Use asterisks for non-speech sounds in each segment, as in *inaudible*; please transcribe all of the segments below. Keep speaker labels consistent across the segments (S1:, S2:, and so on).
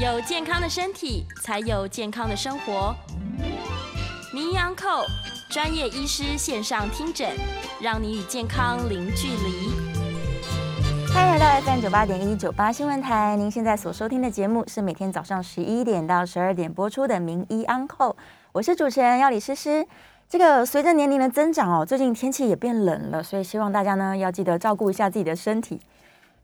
S1: 有健康的身体，才有健康的生活。名医安扣专业医师线上听诊，让你与健康零距离。
S2: 欢迎来到 FM 九八点一九八新闻台，您现在所收听的节目是每天早上十一点到十二点播出的名医安扣，我是主持人要李诗诗。这个随着年龄的增长哦，最近天气也变冷了，所以希望大家呢要记得照顾一下自己的身体。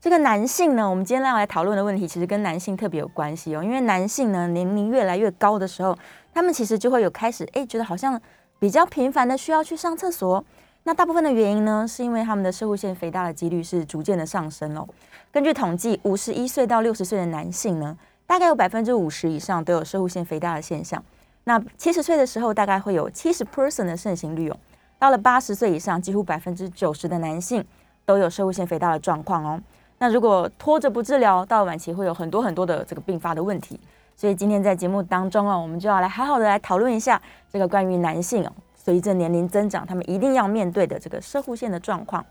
S2: 这个男性呢，我们今天要来讨论的问题，其实跟男性特别有关系哦。因为男性呢年龄越来越高的时候，他们其实就会有开始哎，觉得好像比较频繁的需要去上厕所。那大部分的原因呢，是因为他们的射护腺肥大的几率是逐渐的上升哦。根据统计，五十一岁到六十岁的男性呢，大概有百分之五十以上都有射护腺肥大的现象。那七十岁的时候，大概会有七十 percent 的盛行率哦。到了八十岁以上，几乎百分之九十的男性都有射物腺肥大的状况哦。那如果拖着不治疗，到晚期会有很多很多的这个并发的问题。所以今天在节目当中啊，我们就要来好好的来讨论一下这个关于男性哦，随着年龄增长，他们一定要面对的这个射护线的状况。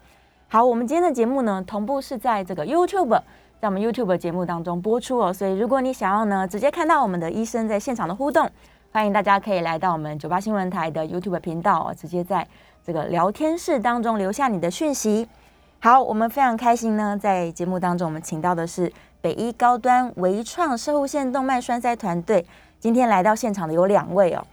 S2: 好，我们今天的节目呢，同步是在这个 YouTube，在我们 YouTube 节目当中播出哦。所以如果你想要呢，直接看到我们的医生在现场的互动。欢迎大家可以来到我们九八新闻台的 YouTube 频道，直接在这个聊天室当中留下你的讯息。好，我们非常开心呢，在节目当中我们请到的是北医高端微创射护线动脉栓塞团队。今天来到现场的有两位哦，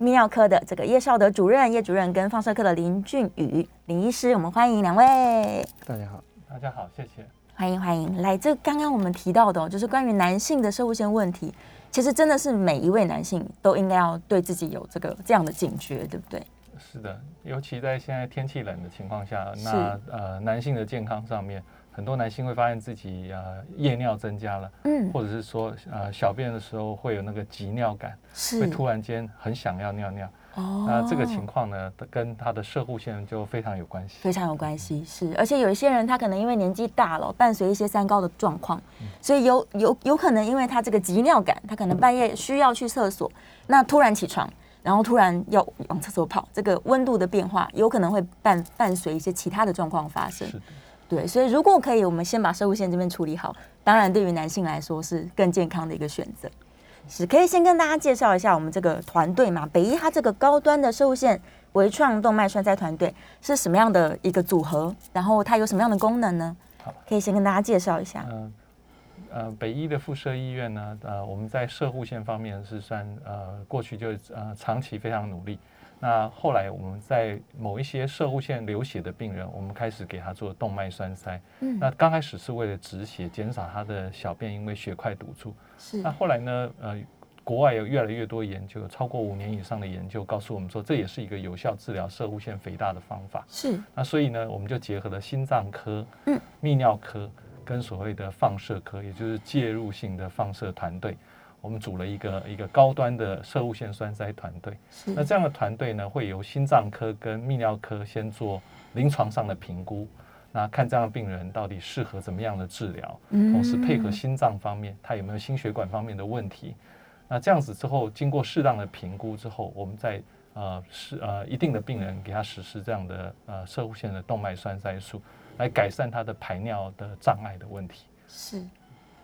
S2: 泌尿科的这个叶少德主任叶主任跟放射科的林俊宇林医师，我们欢迎两位。
S3: 大家好，
S4: 大家好，谢谢。
S2: 欢迎欢迎，来这刚刚我们提到的，就是关于男性的射护线问题。其实真的是每一位男性都应该要对自己有这个这样的警觉，对不对？
S4: 是的，尤其在现在天气冷的情况下，那呃男性的健康上面，很多男性会发现自己呃夜尿增加了，嗯，或者是说呃小便的时候会有那个急尿感，
S2: 是
S4: 会突然间很想要尿尿。哦。那这个情况呢，跟他的射护线就非常有关系，
S2: 非常有关系。是，而且有一些人他可能因为年纪大了，伴随一些三高的状况，所以有有有可能因为他这个急尿感，他可能半夜需要去厕所，那突然起床，然后突然要往厕所跑，这个温度的变化有可能会伴伴随一些其他的状况发生。对，所以如果可以，我们先把射物线这边处理好，当然对于男性来说是更健康的一个选择。是，可以先跟大家介绍一下我们这个团队嘛？北医它这个高端的射物线微创动脉栓塞团队是什么样的一个组合？然后它有什么样的功能呢？好，可以先跟大家介绍一下。嗯，
S4: 呃，北医的附设医院呢，呃，我们在射护线方面是算呃过去就呃长期非常努力。那后来我们在某一些射护线流血的病人，我们开始给他做动脉栓塞。嗯，那刚开始是为了止血，减少他的小便因为血块堵住。
S2: 是。
S4: 那后来呢？呃，国外有越来越多研究，超过五年以上的研究告诉我们说，这也是一个有效治疗射护线肥大的方法。
S2: 是。
S4: 那所以呢，我们就结合了心脏科、嗯，泌尿科跟所谓的放射科，也就是介入性的放射团队。我们组了一个一个高端的射物线栓塞团队，那这样的团队呢，会由心脏科跟泌尿科先做临床上的评估，那看这样的病人到底适合怎么样的治疗，同时配合心脏方面，他有没有心血管方面的问题。那这样子之后，经过适当的评估之后，我们再呃是呃一定的病人给他实施这样的呃射物线的动脉栓塞术，来改善他的排尿的障碍的问题。
S2: 是。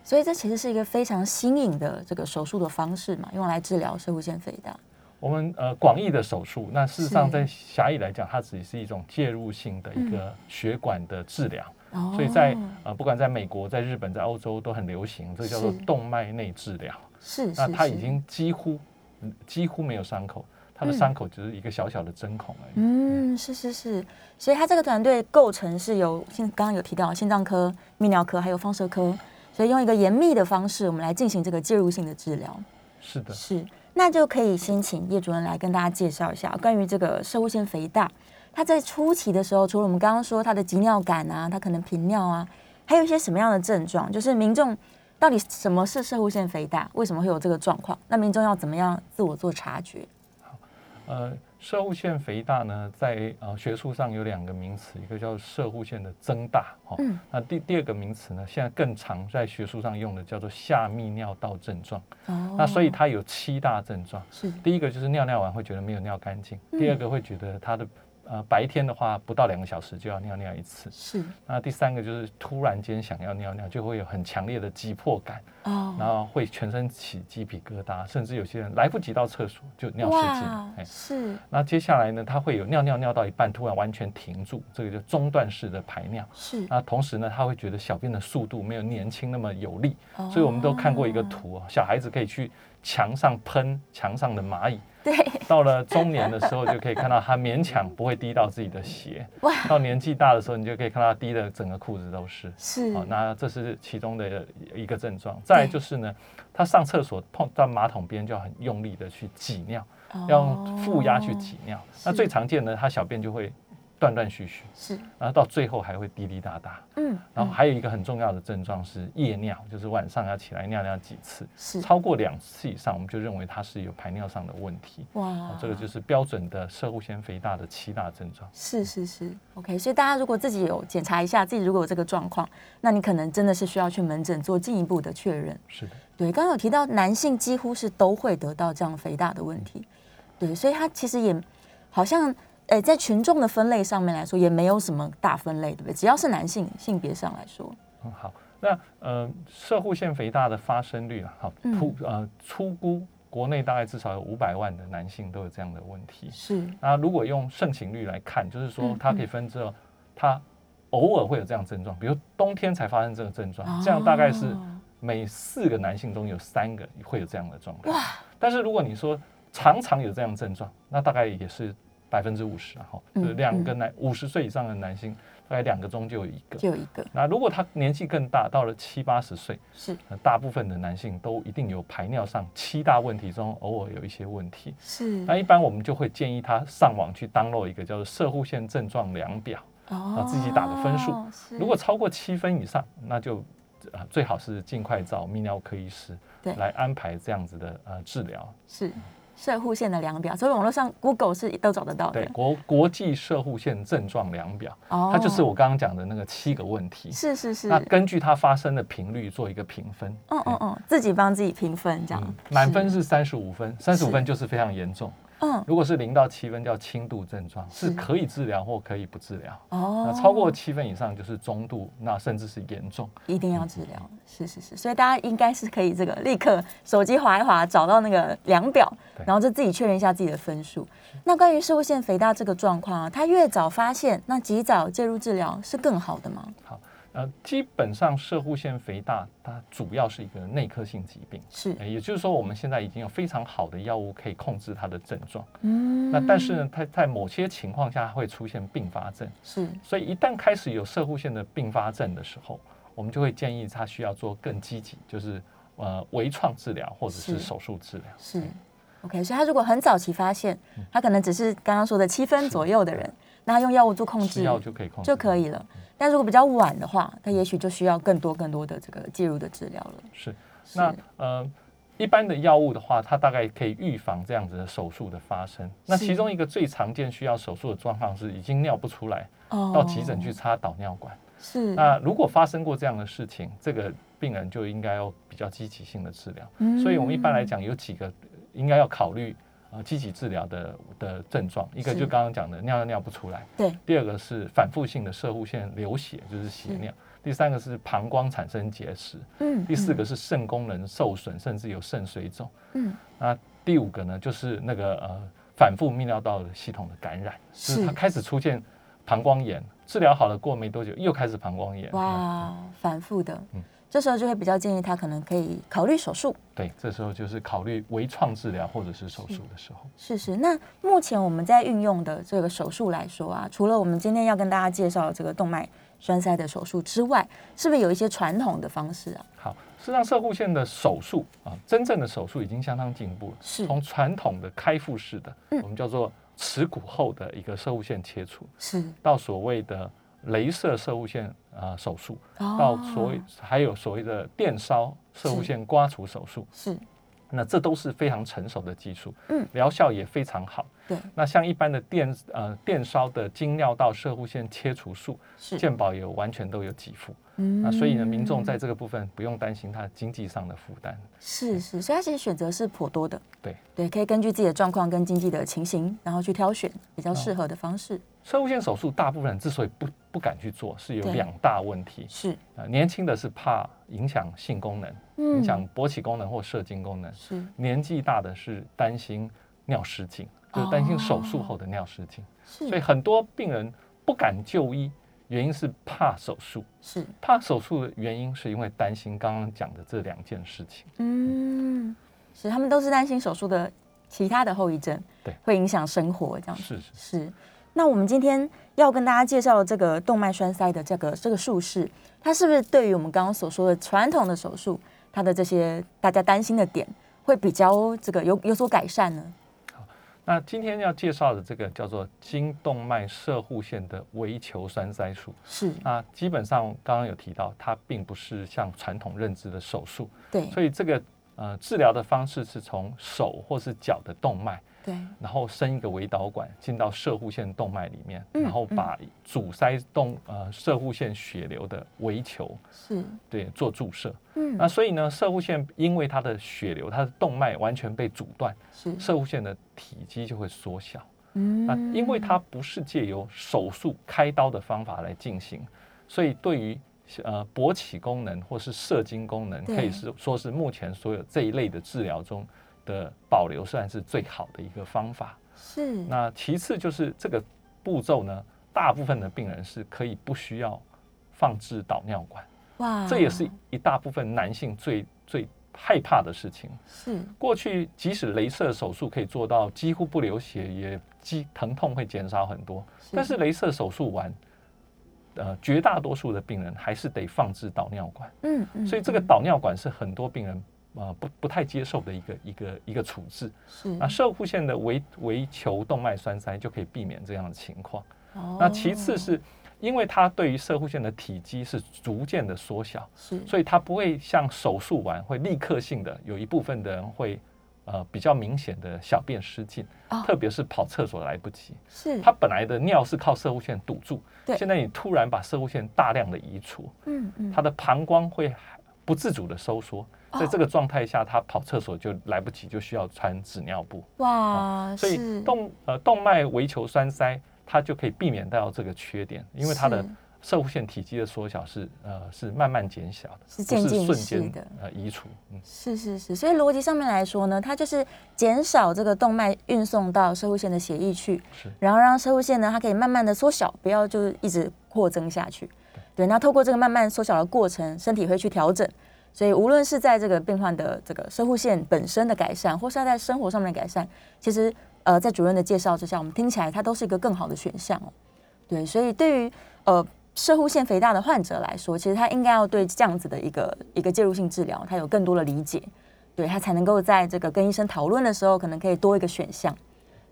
S2: 所以这其实是一个非常新颖的这个手术的方式嘛，用来治疗射物腺肥大。
S4: 我们呃广义的手术，那事实上在狭义来讲，它只是一种介入性的一个血管的治疗。所以在呃不管在美国、在日本、在欧洲都很流行，这叫做动脉内治疗。
S2: 是，
S4: 那它已经几乎几乎没有伤口，它的伤口只是一个小小的针孔而已。
S2: 嗯，是是是。所以他这个团队构成是由心刚刚有提到心脏科、泌尿科还有放射科。所以用一个严密的方式，我们来进行这个介入性的治疗。
S4: 是的，
S2: 是，那就可以先请叶主任来跟大家介绍一下关于这个射物腺肥大。它在初期的时候，除了我们刚刚说它的急尿感啊，它可能频尿啊，还有一些什么样的症状？就是民众到底什么是射物腺肥大？为什么会有这个状况？那民众要怎么样自我做察觉？好，
S4: 呃。射护腺肥大呢，在呃学术上有两个名词，一个叫射护腺的增大，哈，那第第二个名词呢，现在更常在学术上用的叫做下泌尿道症状，哦，那所以它有七大症状，
S2: 是
S4: 第一个就是尿尿完会觉得没有尿干净，第二个会觉得它的呃白天的话不到两个小时就要尿尿一次。
S2: 是。
S4: 那第三个就是突然间想要尿尿，就会有很强烈的急迫感。哦。然后会全身起鸡皮疙瘩，甚至有些人来不及到厕所就尿失禁。
S2: 哎，是。
S4: 那接下来呢，他会有尿尿尿到一半突然完全停住，这个就中断式的排尿。
S2: 是。
S4: 那同时呢，他会觉得小便的速度没有年轻那么有力。哦。所以我们都看过一个图啊，小孩子可以去墙上喷墙上的蚂蚁。
S2: 对，
S4: 到了中年的时候，就可以看到他勉强不会滴到自己的鞋。哇！到年纪大的时候，你就可以看到他滴的整个裤子都是。
S2: 是。
S4: 那这是其中的一个症状。再来就是呢，他上厕所碰到马桶边就要很用力的去挤尿，要用负压去挤尿。那最常见的，他小便就会。断断续续
S2: 是，
S4: 然后到最后还会滴滴答答，嗯，然后还有一个很重要的症状是夜尿，就是晚上要起来尿尿几次，
S2: 是
S4: 超过两次以上，我们就认为它是有排尿上的问题。哇，这个就是标准的射护腺肥大的七大症状。
S2: 是是是，OK。所以大家如果自己有检查一下自己如果有这个状况，那你可能真的是需要去门诊做进一步的确认。
S4: 是的，
S2: 对，刚刚有提到男性几乎是都会得到这样肥大的问题，对，所以他其实也好像。哎，在群众的分类上面来说，也没有什么大分类，对不对？只要是男性性别上来说，
S4: 嗯，好。那呃，射护腺肥大的发生率啊，好，粗呃粗估，国内大概至少有五百万的男性都有这样的问题。
S2: 是。
S4: 那如果用盛行率来看，就是说它可以分之它偶尔会有这样症状，比如冬天才发生这个症状，这样大概是每四个男性中有三个会有这样的状况。哇！但是如果你说常常有这样症状，那大概也是。百分之五十哈，就是两个男五十岁以上的男性，大概两个中就有一个，
S2: 就有一个。
S4: 那如果他年纪更大，到了七八十岁，
S2: 是，
S4: 大部分的男性都一定有排尿上七大问题中，偶尔有一些问题。
S2: 是。
S4: 那一般我们就会建议他上网去 download 一个叫做射护腺症状量表，啊，自己打个分数。如果超过七分以上，那就啊最好是尽快找泌尿科医师，来安排这样子的呃治疗。
S2: 是。射护线的量表，所以网络上 Google 是都找得到的。
S4: 对，国国际射护线症状量表，它就是我刚刚讲的那个七个问题。
S2: 是是是。
S4: 那根据它发生的频率做一个评分。
S2: 嗯嗯嗯，自己帮自己评分这样。
S4: 满分是三十五分，三十五分就是非常严重。嗯，如果是零到七分叫轻度症状，是可以治疗或可以不治疗。哦，那超过七分以上就是中度，那甚至是严重，
S2: 一定要治疗。是是是，所以大家应该是可以这个立刻手机划一划，找到那个量表，然后就自己确认一下自己的分数。那关于射物腺肥大这个状况啊，它越早发现，那及早介入治疗是更好的吗？
S4: 好。呃，基本上射护腺肥大，它主要是一个内科性疾病，
S2: 是，
S4: 也就是说，我们现在已经有非常好的药物可以控制它的症状，嗯，那但是呢，它在某些情况下会出现并发症，
S2: 是，
S4: 所以一旦开始有射护腺的并发症的时候，我们就会建议他需要做更积极，就是呃微创治疗或者是手术治疗，
S2: 是，OK，所以他如果很早期发现，他可能只是刚刚说的七分左右的人。那他用药物做控制，
S4: 药就可以控
S2: 制就可以了。但如果比较晚的话，他也许就需要更多更多的这个介入的治疗了。
S4: 是，那呃，一般的药物的话，它大概可以预防这样子的手术的发生。那其中一个最常见需要手术的状况是已经尿不出来，到急诊去插导尿管。
S2: 是。
S4: 那如果发生过这样的事情，这个病人就应该要比较积极性的治疗。所以我们一般来讲有几个应该要考虑。呃，积极治疗的的症状，一个就刚刚讲的尿尿尿不出来，
S2: 对。
S4: 第二个是反复性的射护腺流血，就是血尿。第三个是膀胱产生结石，嗯。第四个是肾功能受损，甚至有肾水肿，嗯。那第五个呢，就是那个呃反复泌尿道的系统的感染，是它开始出现膀胱炎，治疗好了过没多久又开始膀胱炎，
S2: 哇，反复的，嗯。这时候就会比较建议他可能可以考虑手术。
S4: 对，这时候就是考虑微创治疗或者是手术的时候。
S2: 是是。那目前我们在运用的这个手术来说啊，除了我们今天要跟大家介绍这个动脉栓塞的手术之外，是不是有一些传统的方式啊？
S4: 好，实际上射护线的手术啊，真正的手术已经相当进步了。
S2: 是。
S4: 从传统的开腹式的，我们叫做耻骨后的一个射护线切除，
S2: 是
S4: 到所谓的。镭射射物线啊手术，到所谓还有所谓的电烧射物线刮除手术，
S2: 是，
S4: 那这都是非常成熟的技术，嗯，疗效也非常好。
S2: 对，
S4: 那像一般的电呃电烧的经尿道射物线切除术，
S2: 是，
S4: 健保有完全都有给付。
S2: 嗯
S4: 那所以呢，民众在这个部分不用担心他经济上的负担。
S2: 是是，所以他其实选择是颇多的。
S4: 对
S2: 对，可以根据自己的状况跟经济的情形，然后去挑选比较适合的方式。
S4: 射物线手术，大部分人之所以不不敢去做，是有两大问题。
S2: 是，
S4: 呃，年轻的是怕影响性功能，
S2: 嗯
S4: 影响勃起功能或射精功能；
S2: 是
S4: 年纪大的是担心尿失禁，就是担心手术后的尿失禁。
S2: 是，
S4: 所以很多病人不敢就医，原因是怕手术。
S2: 是，
S4: 怕手术的原因是因为担心刚刚讲的这两件事情。
S2: 嗯，是，他们都是担心手术的其他的后遗症，
S4: 对
S2: 会影响生活这样子。
S4: 是是
S2: 是，那我们今天要跟大家介绍的这个动脉栓塞的这个这个术式，它是不是对于我们刚刚所说的传统的手术，它的这些大家担心的点，会比较这个有有所改善呢？
S4: 那今天要介绍的这个叫做经动脉射护线的微球栓塞术。
S2: 是，
S4: 啊基本上刚刚有提到，它并不是像传统认知的手术，
S2: 对，
S4: 所以这个呃治疗的方式是从手或是脚的动脉，
S2: 对，
S4: 然后伸一个微导管进到射护线动脉里面，
S2: 嗯
S4: 然后把阻塞动呃射护线血流的微球
S2: 是，
S4: 对做注射。
S2: 嗯，
S4: 那所以呢，射护线因为它的血流，它的动脉完全被阻断，
S2: 是，
S4: 射护线的体积就会缩小。
S2: 嗯。
S4: 那因为它不是借由手术开刀的方法来进行，所以对于呃勃起功能或是射精功能，可以是说是目前所有这一类的治疗中的保留算是最好的一个方法。
S2: 是，
S4: 那其次就是这个步骤呢，大部分的病人是可以不需要放置导尿管，
S2: 哇，
S4: 这也是一大部分男性最最害怕的事情。
S2: 是，
S4: 过去即使镭射手术可以做到几乎不流血，也肌疼痛会减少很多，但是镭射手术完，呃，绝大多数的病人还是得放置导尿管，
S2: 嗯嗯，
S4: 所以这个导尿管是很多病人呃不不太接受的一个一个一个处置。
S2: 是，
S4: 那射护线的围围球动脉栓塞就可以避免这样的情况。
S2: 哦
S4: 那其次是因为它对于射护线的体积是逐渐的缩小，
S2: 是，
S4: 所以它不会像手术完会立刻性的有一部分的人会呃比较明显的小便失禁，
S2: 哦
S4: 特别是跑厕所来不及。
S2: 是，
S4: 它本来的尿是靠射护线堵住，
S2: 对
S4: 现在你突然把射护线大量的移除，
S2: 嗯嗯，
S4: 它的膀胱会不自主的收缩，
S2: 哦
S4: 在这个状态下，他跑厕所就来不及，就需要穿纸尿布。
S2: 哇，
S4: 所以
S2: 是
S4: 动呃动脉微球栓塞，它就可以避免到这个缺点，因为它的
S2: 是
S4: 射护线体积的缩小是呃是慢慢减小的，不
S2: 是渐进
S4: 瞬间
S2: 式的
S4: 呃移除。嗯，
S2: 是是是，所以逻辑上面来说呢，它就是减少这个动脉运送到射护线的血液去，
S4: 是
S2: 然后让射护线呢，它可以慢慢的缩小，不要就是一直扩增下去。对，那透过这个慢慢缩小的过程，身体会去调整。所以无论是在这个病患的这个射护线本身的改善，或是要在生活上面改善，其实呃在主任的介绍之下，我们听起来它都是一个更好的选项哦。对，所以对于呃射护腺肥大的患者来说，其实他应该要对这样子的一个一个介入性治疗，他有更多的理解，对他才能够在这个跟医生讨论的时候，可能可以多一个选项。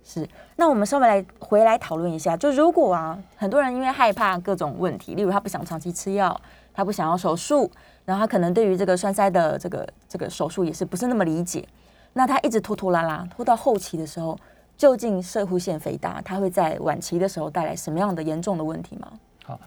S2: 是，那我们稍微来回来讨论一下，就如果啊，很多人因为害怕各种问题，例如他不想长期吃药，他不想要手术，然后他可能对于这个栓塞的这个这个手术也是不是那么理解，那他一直拖拖拉拉，拖到后期的时候，究竟射护腺肥大，它会在晚期的时候带来什么样的严重的问题吗？
S4: 好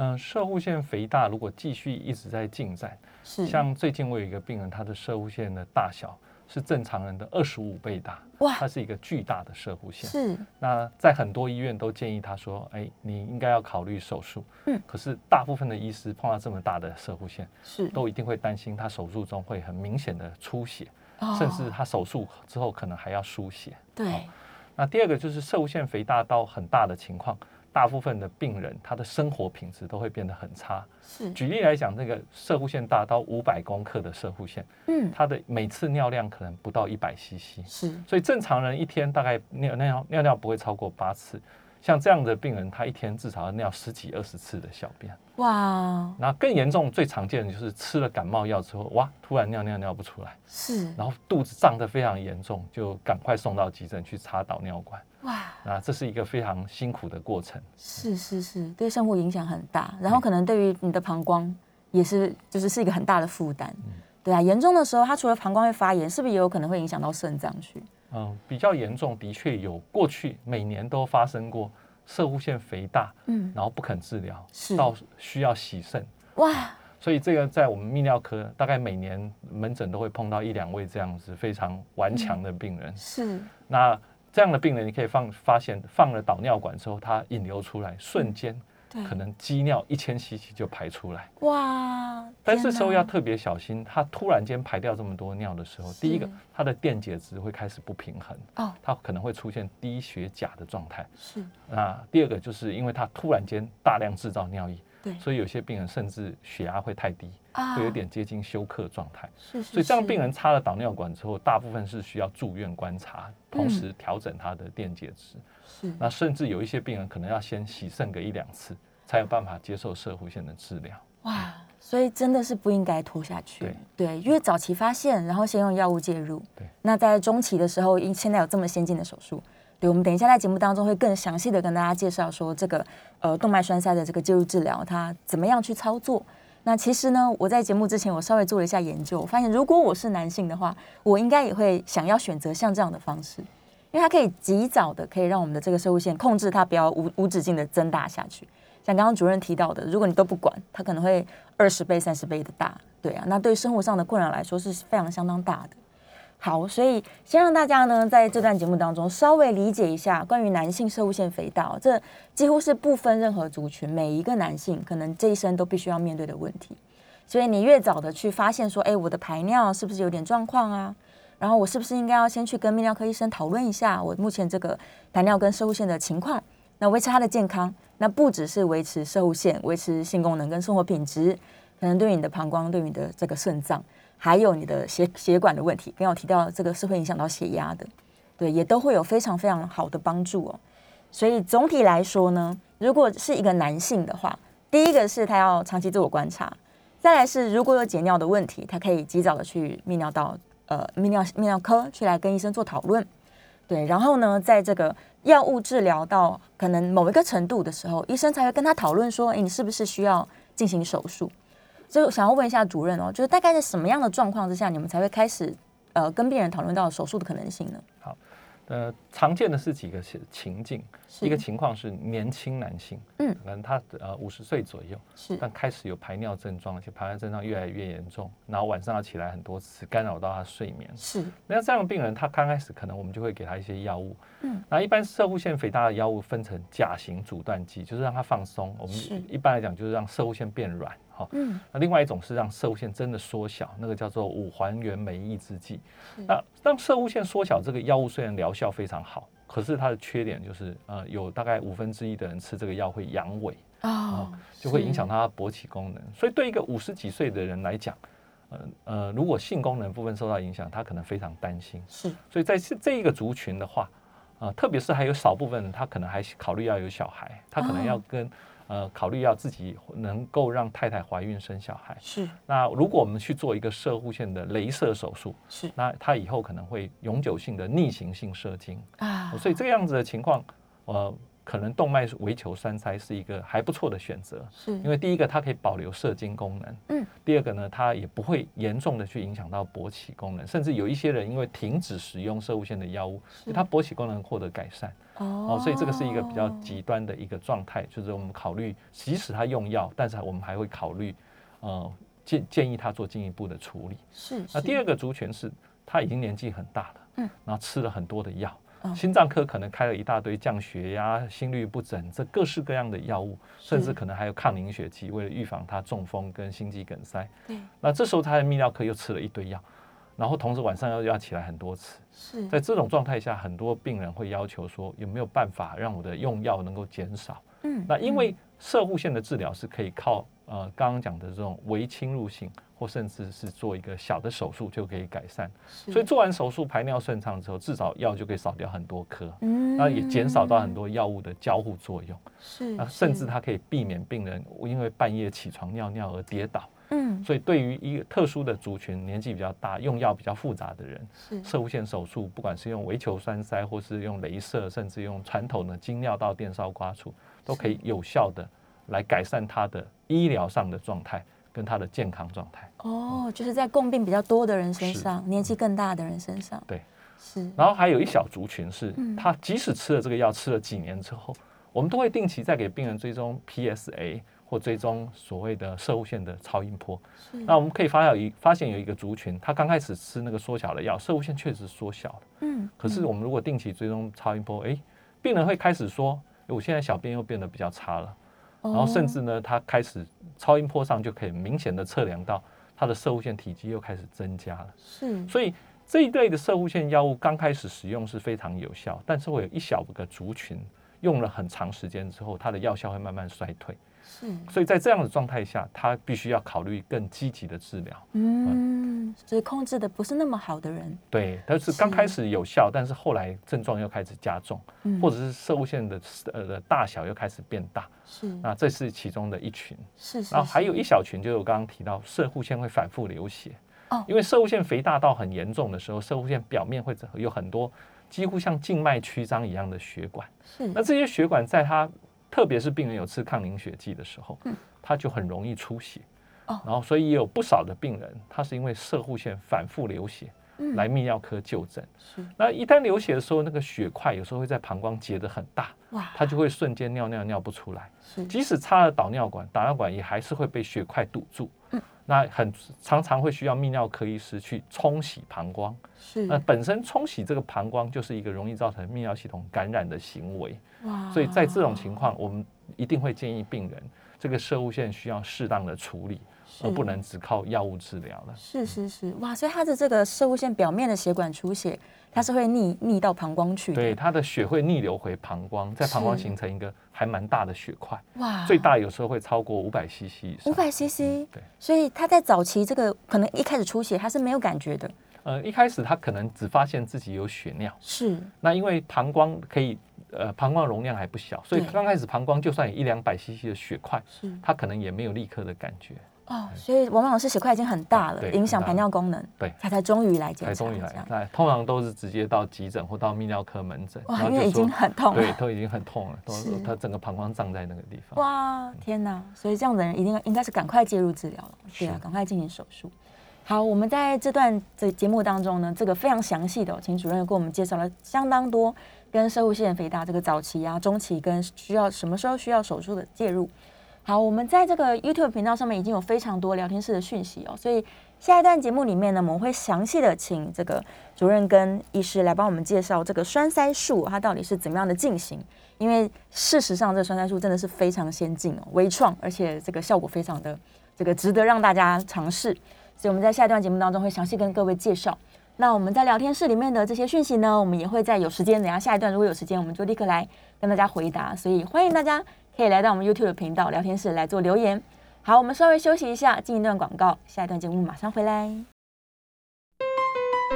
S4: 嗯、射护腺肥大如果继续一直在进展，
S2: 是
S4: 像最近我有一个病人，他的射护腺的大小是正常人的二十五倍大，
S2: 哇
S4: 它是一个巨大的射护线。
S2: 是
S4: 那在很多医院都建议他说，哎，你应该要考虑手术。
S2: 嗯
S4: 可是大部分的医师碰到这么大的射护线，
S2: 是，
S4: 都一定会担心他手术中会很明显的出血，
S2: 哦
S4: 甚至他手术之后可能还要输血。
S2: 对
S4: 那第二个就是射护腺肥大到很大的情况，大部分的病人他的生活品质都会变得很差。
S2: 是
S4: 举例来讲，那个射护腺大到五百公克的射护腺，
S2: 嗯
S4: 它的每次尿量可能不到一百 CC，
S2: 是
S4: 所以正常人一天大概尿尿尿尿不会超过八次。像这样的病人，他一天至少要尿十几二十次的小便。
S2: 哇
S4: 那更严重、最常见的就是吃了感冒药之后，哇，突然尿尿尿不出来，
S2: 是
S4: 然后肚子胀得非常严重，就赶快送到急诊去插导尿管。
S2: 哇
S4: 那这是一个非常辛苦的过程。
S2: 是是是，对生活影响很大，然后可能对于你的膀胱也是就是是一个很大的负担。嗯对啊，严重的时候，它除了膀胱会发炎，是不是也有可能会影响到肾脏去？
S4: 嗯，比较严重，的确有过去每年都发生过射物腺肥大，嗯，然后不肯治疗，
S2: 是
S4: 到需要洗肾。
S2: 哇，
S4: 所以这个在我们泌尿科大概每年门诊都会碰到一两位这样子非常顽强的病人。
S2: 是
S4: 那这样的病人，你可以放发现放了导尿管之后，它引流出来，瞬间可能积尿一千 CC 就排出来。
S2: 哇，
S4: 但这时候要特别小心，它突然间排掉这么多尿的时候，第一个
S2: 是
S4: 它的电解质会开始不平衡，
S2: 哦，
S4: 它可能会出现低血钾的状态。
S2: 是。
S4: 那第二个就是因为它突然间大量制造尿液，
S2: 对
S4: 所以有些病人甚至血压会太低，
S2: 啊
S4: 会有点接近休克状态。
S2: 是是，
S4: 所以这样病人插了导尿管之后，大部分是需要住院观察，同时调整他的电解质。
S2: 是
S4: 那甚至有一些病人可能要先洗肾个一两次，才有办法接受射弧线的治疗。
S2: 哇，所以真的是不应该拖下去。对，因为早期发现，然后先用药物介入。
S4: 对，
S2: 那在中期的时候，因现在有这么先进的手术，对我们等一下在节目当中会更详细的跟大家介绍说这个呃动脉栓塞的这个介入治疗它怎么样去操作。那其实呢，我在节目之前我稍微做了一下研究，我发现如果我是男性的话，我应该也会想要选择像这样的方式，因为它可以及早的可以让我们的这个射物线控制它不要无无止境的增大下去。像刚刚主任提到的，如果你都不管，它可能会二十倍、三十倍的大，对啊，那对生活上的困扰来说是非常相当大的。好，所以先让大家呢在这段节目当中稍微理解一下关于男性射物腺肥大，这几乎是不分任何族群，每一个男性可能这一生都必须要面对的问题。所以你越早的去发现说，哎，我的排尿是不是有点状况啊？然后我是不是应该要先去跟泌尿科医生讨论一下我目前这个排尿跟射物腺的情况，那维持他的健康，那不只是维持射物线，维持性功能跟生活品质，可能对你的膀胱、对你的这个肾脏，还有你的血血管的问题，刚刚有提到这个是会影响到血压的，对，也都会有非常非常好的帮助哦。所以总体来说呢，如果是一个男性的话，第一个是他要长期自我观察，再来是如果有解尿的问题，他可以及早的去泌尿道呃泌尿泌尿科去来跟医生做讨论。对，然后呢，在这个药物治疗到可能某一个程度的时候，医生才会跟他讨论说，哎，你是不是需要进行手术？所以想要问一下主任哦，就是大概在什么样的状况之下，你们才会开始呃跟病人讨论到手术的可能性呢？
S4: 好呃，常见的是几个情情境，一个情况是年轻男性，
S2: 嗯。
S4: 可能他呃五十岁左右，
S2: 是。
S4: 但开始有排尿症状，而且排尿症状越来越严重，然后晚上要起来很多次，干扰到他睡眠。
S2: 是。
S4: 那这样的病人，他刚开始可能我们就会给他一些药物，
S2: 嗯，
S4: 那一般射物腺肥大的药物分成甲型阻断剂，就是让他放松，我们一般来讲就是让射物腺变软，哈、
S2: 嗯
S4: 那另外一种是让射物线真的缩小，那个叫做五环原酶抑制剂。那让射物线缩小这个药物虽然疗效非常好，可是它的缺点就是，呃，有大概五分之一的人吃这个药会阳痿，
S2: 啊，
S4: 就会影响
S2: 是
S4: 它勃起功能。所以对一个五十几岁的人来讲，呃呃，如果性功能部分受到影响，他可能非常担心。
S2: 是
S4: 所以在这这一个族群的话，呃，特别是还有少部分人，他可能还考虑要有小孩，他可能要
S2: 哦
S4: 跟、呃考虑要自己能够让太太怀孕生小孩。
S2: 是。
S4: 那如果我们去做一个射护线的镭射手术，
S2: 是。
S4: 那他以后可能会永久性的逆行性射精，
S2: 啊，
S4: 所以这个样子的情况，呃，可能动脉围球栓塞是一个还不错的选择。
S2: 是。
S4: 因为第一个，它可以保留射精功能，
S2: 嗯，
S4: 第二个呢，它也不会严重的去影响到勃起功能，甚至有一些人因为停止使用射物线的药物，
S2: 是。
S4: 它勃起功能获得改善，
S2: 哦。
S4: 哦，所以这个是一个比较极端的一个状态，就是我们考虑，即使他用药，但是我们还会考虑，呃，建建议他做进一步的处理。
S2: 是
S4: 那第
S2: 二
S4: 二个族群是他已经年纪很大了，
S2: 嗯，
S4: 然后吃了很多的药，
S2: 嗯
S4: 心脏科可能开了一大堆降血压、心律不整，这各式各样的药物，甚至可能还有抗凝血剂，为了预防他中风跟心肌梗塞。
S2: 对。
S4: 那这时候他的泌尿科又吃了一堆药，然后同时晚上要要起来很多次，
S2: 是。
S4: 在这种状态下，很多病人会要求说，有没有办法让我的用药能够减少？
S2: 嗯
S4: 那因为射护线的治疗是可以靠呃刚刚讲的这种微侵入性，或甚至是做一个小的手术就可以改善。所以做完手术排尿顺畅之后，至少药就可以少掉很多颗，
S2: 嗯
S4: 那也减少到很多药物的交互作用。
S2: 是
S4: 那甚至它可以避免病人因为半夜起床尿尿而跌倒。
S2: 嗯
S4: 所以对于一个特殊的族群，年纪比较大、用药比较复杂的人，
S2: 是
S4: 射物线手术，不管是用微球栓塞，或是用镭射，甚至用传统的经尿道电烧刮除，都可以有效的来改善他的医疗上的状态跟他的健康状态。
S2: 哦，就是在共病比较多的人身上，年纪更大的人身上，
S4: 对，
S2: 是，
S4: 然后还有一小族群是，他即使吃了这个药，吃了几年之后，我们都会定期再给病人追踪 PSA 或追踪所谓的射物线的超音波。那我们可以发现一发现有一个族群，他刚开始吃那个缩小的药，射物线确实缩小了。嗯，可是我们如果定期追踪超音波，哎，病人会开始说，我现在小便又变得比较差了。然后甚至呢，它开始超音波上就可以明显的测量到它的射物线体积又开始增加了。
S2: 是，
S4: 所以这一类的射物线药物刚开始使用是非常有效，但是会有一小个族群用了很长时间之后，它的药效会慢慢衰退。是，所以在这样的状态下，他必须要考虑更积极的治疗。
S2: 嗯，所以控制的不是那么好的人，
S4: 对，但是刚开始有效，但是后来症状又开始加重，或者是射物线的呃的大小又开始变大。是，那这是其中的一群。
S2: 是，
S4: 然后还有一小群，就是我刚刚提到射护线会反复流血。哦，因为射物线肥大到很严重的时候，射物线表面会有很多几乎像静脉曲张一样的血管。是，那这些血管在它特别是病人有吃抗凝血剂的时候，嗯，他就很容易出血，哦，然后所以也有不少的病人，他是因为射护腺反复流血，嗯，来泌尿科就诊，是，那一旦流血的时候，那个血块有时候会在膀胱结得很大，哇，他就会瞬间尿尿尿不出来，是，即使插了导尿管，导尿管也还是会被血块堵住，嗯，那很常常会需要泌尿科医师去冲洗膀胱，是，那本身冲洗这个膀胱就是一个容易造成泌尿系统感染的行为。所以在这种情况，我们一定会建议病人，这个射物线需要适当的处理，而不能只靠药物治疗了。
S2: 是是是，哇！所以它的这个射物线表面的血管出血，它是会逆逆到膀胱去，
S4: 对，它的血会逆流回膀胱，在膀胱形成一个还蛮大的血块。哇！最大有时候会超过五百 CC。
S2: 五百 CC。对。所以它在早期这个可能一开始出血，它是没有感觉的。
S4: 呃，一开始他可能只发现自己有血尿。
S2: 是。
S4: 那因为膀胱可以。呃，膀胱容量还不小，所以刚开始膀胱就算有一两百 CC 的血块，是它可能也没有立刻的感觉。
S2: 哦，所以往往是血块已经很大了，影响排尿功能，
S4: 对，
S2: 他才终于来检查。
S4: 才终于来，那通常都是直接到急诊或到泌尿科门诊，
S2: 哇，因为已经很痛，
S4: 对，都已经很痛了，都他整个膀胱胀在那个地方。
S2: 哇，天哪！所以这样的人一定应该是赶快介入治疗了，对啊，赶快进行手术。好，我们在这段这节目当中呢，这个非常详细的，请主任给我们介绍了相当多。跟射物腺肥大这个早期啊、中期跟需要什么时候需要手术的介入。好，我们在这个 YouTube 频道上面已经有非常多聊天室的讯息哦，所以下一段节目里面呢，我们会详细的请这个主任跟医师来帮我们介绍这个栓塞术它到底是怎么样的进行。因为事实上，这栓塞术真的是非常先进哦，微创，而且这个效果非常的这个值得让大家尝试。所以我们在下一段节目当中会详细跟各位介绍。那我们在聊天室里面的这些讯息呢，我们也会在有时间，等下下一段如果有时间，我们就立刻来跟大家回答。所以欢迎大家可以来到我们 YouTube 的频道聊天室来做留言。好，我们稍微休息一下，进一段广告，下一段节目马上回来。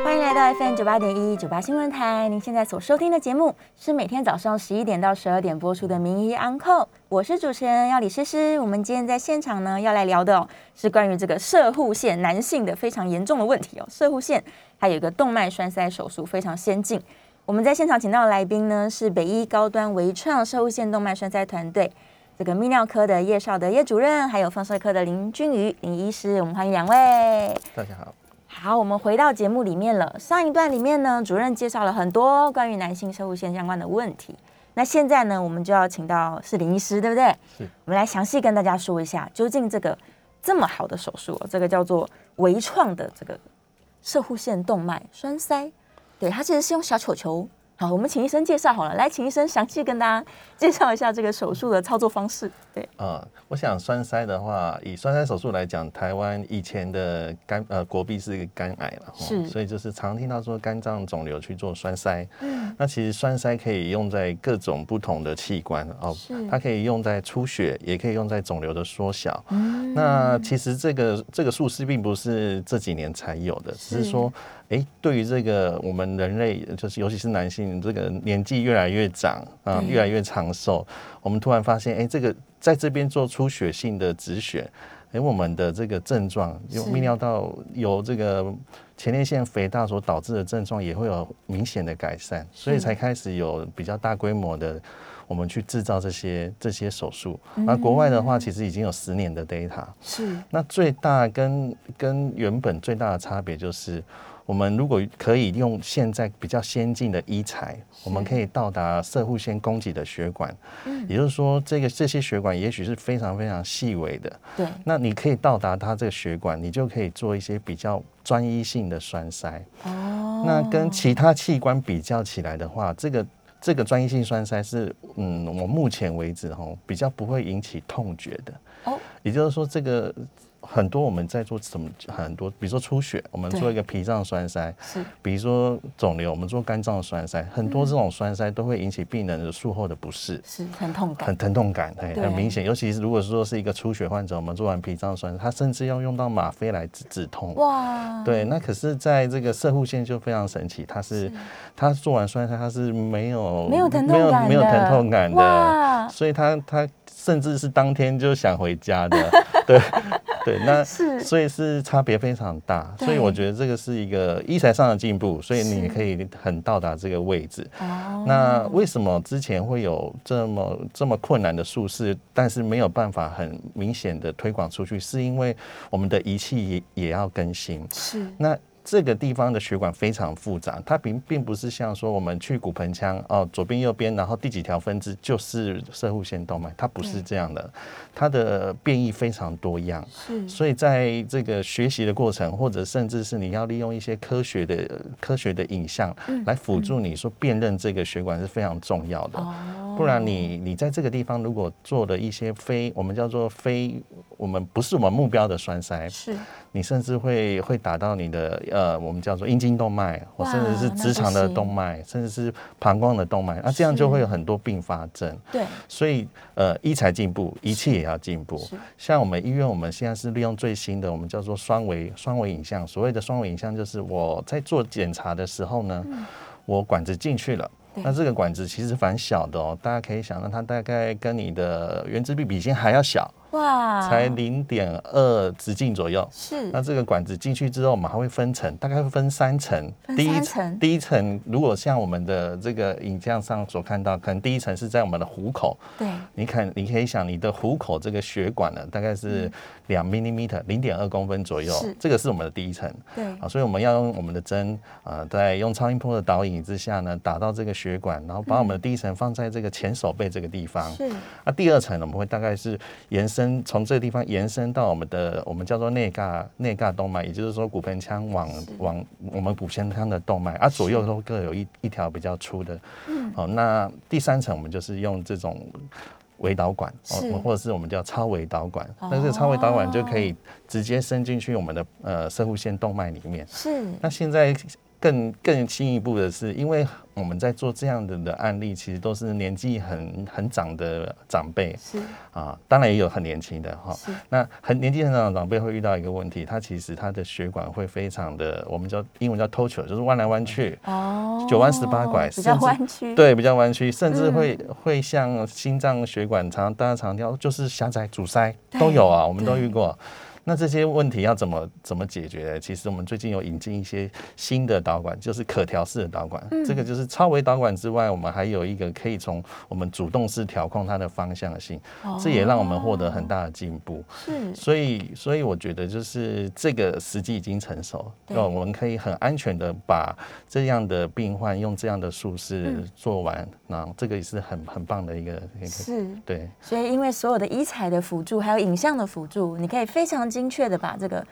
S2: 欢迎来到 FM 九八点一九八新闻台。您现在所收听的节目是每天早上十一点到十二点播出的《名医安扣》，我是主持人要李诗诗。我们今天在现场呢，要来聊的哦是关于这个射护腺男性的非常严重的问题哦。射护腺还有一个动脉栓塞手术非常先进。我们在现场请到的来宾呢是北医高端微创射护腺动脉栓塞团队这个泌尿科的叶少德叶主任，还有放射科的林君瑜林医师。我们欢迎两位。
S3: 大家好。
S2: 好，我们回到节目里面了。上一段里面呢，主任介绍了很多关于男性射物线相关的问题。那现在呢，我们就要请到是林医师，对不对？
S3: 是。
S2: 我们来详细跟大家说一下，究竟这个这么好的手术，这个叫做微创的这个射护腺动脉栓塞，对，它其实是用小球球。好，我们请医生介绍好了，来，请医生详细跟大家 *laughs* 介绍一下这个手术的操作方式。对，
S3: 啊，我想栓塞的话，以栓塞手术来讲，台湾以前的肝呃国币是肝癌了，
S2: 是，
S3: 所以就是常听到说肝脏肿瘤去做栓塞。嗯，那其实栓塞可以用在各种不同的器官哦，它可以用在出血，也可以用在肿瘤的缩小。嗯，那其实这个这个术式并不是这几年才有的，只是说。哎，对于这个我们人类，就是尤其是男性，这个年纪越来越长啊，越来越长寿，我们突然发现，哎，这个在这边做出血性的止血，哎，我们的这个症状，有泌尿道由这个前列腺肥大所导致的症状，也会有明显的改善，所以才开始有比较大规模的，我们去制造这些这些手术。那国外的话，其实已经有十年的 data，
S2: 是。
S3: 那最大跟跟原本最大的差别就是。我们如果可以用现在比较先进的医材，我们可以到达射护腺供给的血管，嗯，也就是说，这个这些血管也许是非常非常细微的，
S2: 对，
S3: 那你可以到达它这个血管，你就可以做一些比较专一性的栓塞，哦，那跟其他器官比较起来的话，这个这个专一性栓塞是，嗯，我目前为止哈比较不会引起痛觉的，哦，也就是说这个。很多我们在做什么？很多，比如说出血，我们做一个脾脏栓塞；是，比如说肿瘤，我们做肝脏栓塞。很多这种栓塞都会引起病人的术后的不适，
S2: 是疼痛感，
S3: 很疼痛感，对，很明显。尤其是如果说是一个出血患者，我们做完脾脏栓塞，他甚至要用到吗啡来止止痛。哇，对，那可是在这个射护线就非常神奇，它是他做完栓塞，他是没有
S2: 没有疼痛感
S3: 没有疼痛感的，所以他他甚至是当天就想回家的，*laughs* 对。对，那是所以是差别非常大，所以我觉得这个是一个医材上的进步，所以你可以很到达这个位置。哦，那为什么之前会有这么这么困难的术式，但是没有办法很明显的推广出去，是因为我们的仪器也也要更新。是，那。这个地方的血管非常复杂，它并并不是像说我们去骨盆腔哦，左边右边，然后第几条分支就是射护腺动脉，它不是这样的，它的变异非常多样。是，所以在这个学习的过程，或者甚至是你要利用一些科学的科学的影像来辅助你说辨认这个血管是非常重要的。哦，不然你你在这个地方如果做了一些非我们叫做非我们不是我们目标的栓塞，是。你甚至会会打到你的呃，我们叫做阴茎动脉，或甚至是直肠的动脉，甚至是膀胱的动脉，那这样就会有很多并发症。
S2: 对，
S3: 所以呃，医材进步，仪器也要进步。像我们医院，我们现在是利用最新的，我们叫做双维双维影像。所谓的双维影像，就是我在做检查的时候呢，我管子进去了。那这个管子其实蛮小的哦，大家可以想到它大概跟你的原子笔笔芯还要小，哇，才零点二直径左右。是，那这个管子进去之后，我们还会分层，大概会分三层。
S2: 第一层，
S3: 第一层如果像我们的这个影像上所看到，可能第一层是在我们的虎口。对，你看，你可以想你的虎口这个血管呢，大概是。两 millimeter 零点二公分左右，这个是我们的第一层。对啊，所以我们要用我们的针啊，在用超音波的导引之下呢，打到这个血管，然后把我们的第一层放在这个前手背这个地方。是。那第二层呢我们会大概是延伸从这个地方延伸到我们的我们叫做内尬内尬动脉，也就是说骨盆腔往往我们骨盆腔的动脉，啊左右都各有一一条比较粗的。嗯。好，那第三层我们就是用这种。微导管，或者是我们叫超微导管，那这个超微导管就可以直接伸进去我们的呃射护腺动脉里面。是，那现在。更更进一步的是，因为我们在做这样的的案例，其实都是年纪很很长的长辈，是啊，当然也有很年轻的哈。那很年纪很长的长辈会遇到一个问题，他其实他的血管会非常的，我们叫英文叫 torture，就是弯来弯去，哦，九弯十八拐，
S2: 比较弯曲，
S3: 对，比较弯曲，甚至会会像心脏血管常大家常跳，就是狭窄阻塞都有啊，我们都遇过。那这些问题要怎么怎么解决？其实我们最近有引进一些新的导管，就是可调式的导管。这个就是超微导管之外，我们还有一个可以从我们主动式调控它的方向性，哦这也让我们获得很大的进步。是，所以所以我觉得就是这个时机已经成熟，那我们可以很安全的把这样的病患用这样的术式做完，那这个也是很很棒的一个。
S2: 是，
S3: 对。
S2: 所以因为所有的医材的辅助，还有影像的辅助，你可以非常。精确的把这个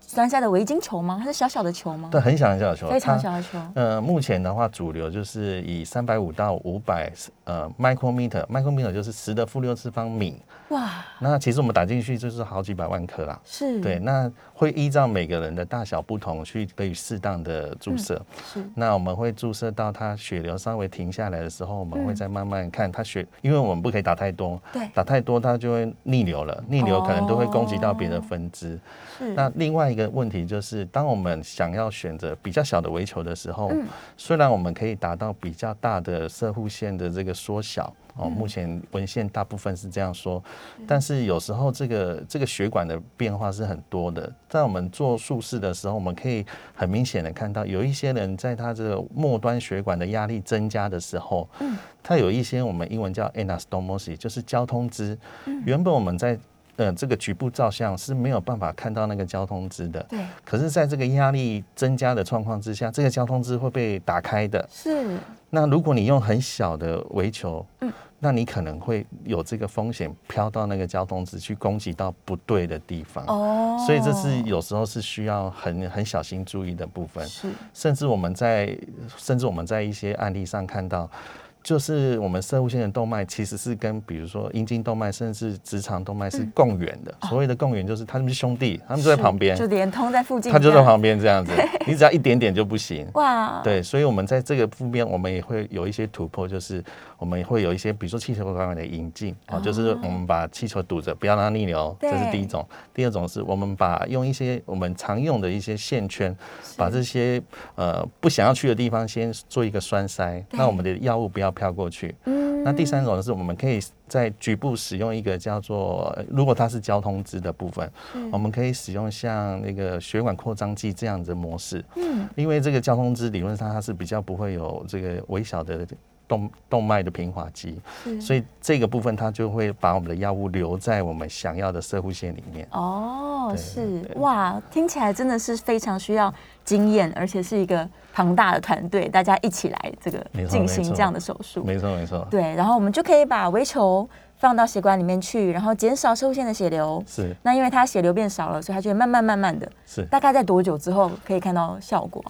S2: 栓塞的围巾球吗？它是小小的球吗？
S3: 对，很小很小的球，
S2: 非常小的球。
S3: 呃，目前的话，主流就是以三百五到五百呃 micrometer，micrometer 就是十的负六次方米。哇，那其实我们打进去就是好几百万颗啦。是，对，那会依照每个人的大小不同去可以适当的注射。是，那我们会注射到他血流稍微停下来的时候，我们会再慢慢看他血，因为我们不可以打太多。对，打太多它就会逆流了，逆流可能都会攻击到别的分支。是，那另外一个问题就是，当我们想要选择比较小的微球的时候，虽然我们可以达到比较大的射护线的这个缩小。哦，目前文献大部分是这样说，但是有时候这个这个血管的变化是很多的。在我们做术式的时候，我们可以很明显的看到，有一些人在他这个末端血管的压力增加的时候，嗯，他有一些我们英文叫 anastomosis，就是交通支。原本我们在呃这个局部照相是没有办法看到那个交通支的。
S2: 对。
S3: 可是，在这个压力增加的状况之下，这个交通支会被打开的。
S2: 是。
S3: 那如果你用很小的围球，嗯。那你可能会有这个风险飘到那个交通值去攻击到不对的地方哦，所以这是有时候是需要很很小心注意的部分。是，甚至我们在甚至我们在一些案例上看到。就是我们射物性的动脉其实是跟比如说阴茎动脉甚至直肠动脉是共源的。所谓的共源就是他们是兄弟，他们就在旁边，
S2: 就连通在附近。
S3: 他就在旁边这样子，你只要一点点就不行。哇，对，所以我们在这个附面我们也会有一些突破，就是我们会有一些比如说气球管管的引进啊，就是我们把气球堵着，不要让它逆流，这是第一种。第二种是我们把用一些我们常用的一些线圈，把这些呃不想要去的地方先做一个栓塞，那我们的药物不要。飘过去。嗯，那第三种是我们可以在局部使用一个叫做，如果它是交通支的部分，我们可以使用像那个血管扩张剂这样的模式。嗯，因为这个交通支理论上它是比较不会有这个微小的动动脉的平滑肌，所以这个部分它就会把我们的药物留在我们想要的射护线里面。
S2: 哦，是哇，听起来真的是非常需要经验，而且是一个。庞大的团队，大家一起来这个进行这样的手术，
S3: 没错没错。
S2: 对，然后我们就可以把微球放到血管里面去，然后减少射护线的血流。
S3: 是。
S2: 那因为它血流变少了，所以它就会慢慢慢慢的。
S3: 是。
S2: 大概在多久之后可以看到效果？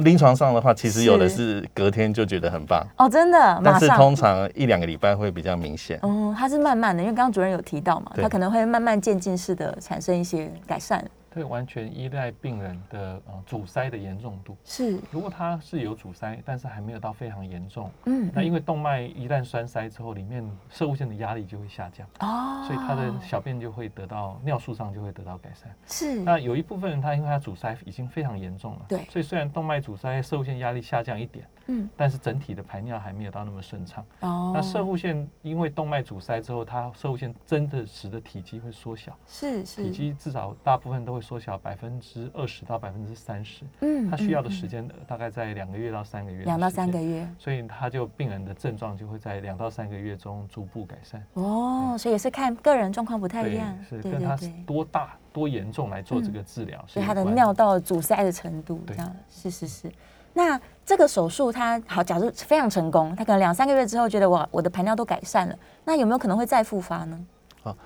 S3: 临床上的话，其实有的是隔天就觉得很棒
S2: 哦，真的。
S3: 但是通常一两个礼拜会比较明显。
S2: 嗯，它是慢慢的，因为刚刚主任有提到嘛，它可能会慢慢渐进式的产生一些改善。
S4: 会完全依赖病人的呃阻塞的严重度。
S2: 是，
S4: 如果他是有阻塞，但是还没有到非常严重，嗯，那因为动脉一旦栓塞之后，里面射物线的压力就会下降，哦，所以他的小便就会得到尿素上就会得到改善。
S2: 是，
S4: 那有一部分人他因为他阻塞已经非常严重了，
S2: 对，
S4: 所以虽然动脉阻塞射物线压力下降一点。嗯，但是整体的排尿还没有到那么顺畅。哦，那射护线因为动脉阻塞之后，它射护线真的使得体积会缩小。
S2: 是是，
S4: 体积至少大部分都会缩小百分之二十到百分之三十。嗯，它需要的时间大概在两个月到三个月。
S2: 两到三个月。
S4: 所以它就病人的症状就会在两到三个月中逐步改善。
S2: 哦，所以也是看个人状况不太一样，
S4: 是跟他多大多严重来做这个治疗。
S2: 所以他的尿道阻塞的程度这样，是是是。那这个手术，它好，假如非常成功，他可能两三个月之后觉得我我的排尿都改善了，那有没有可能会再复发呢？好，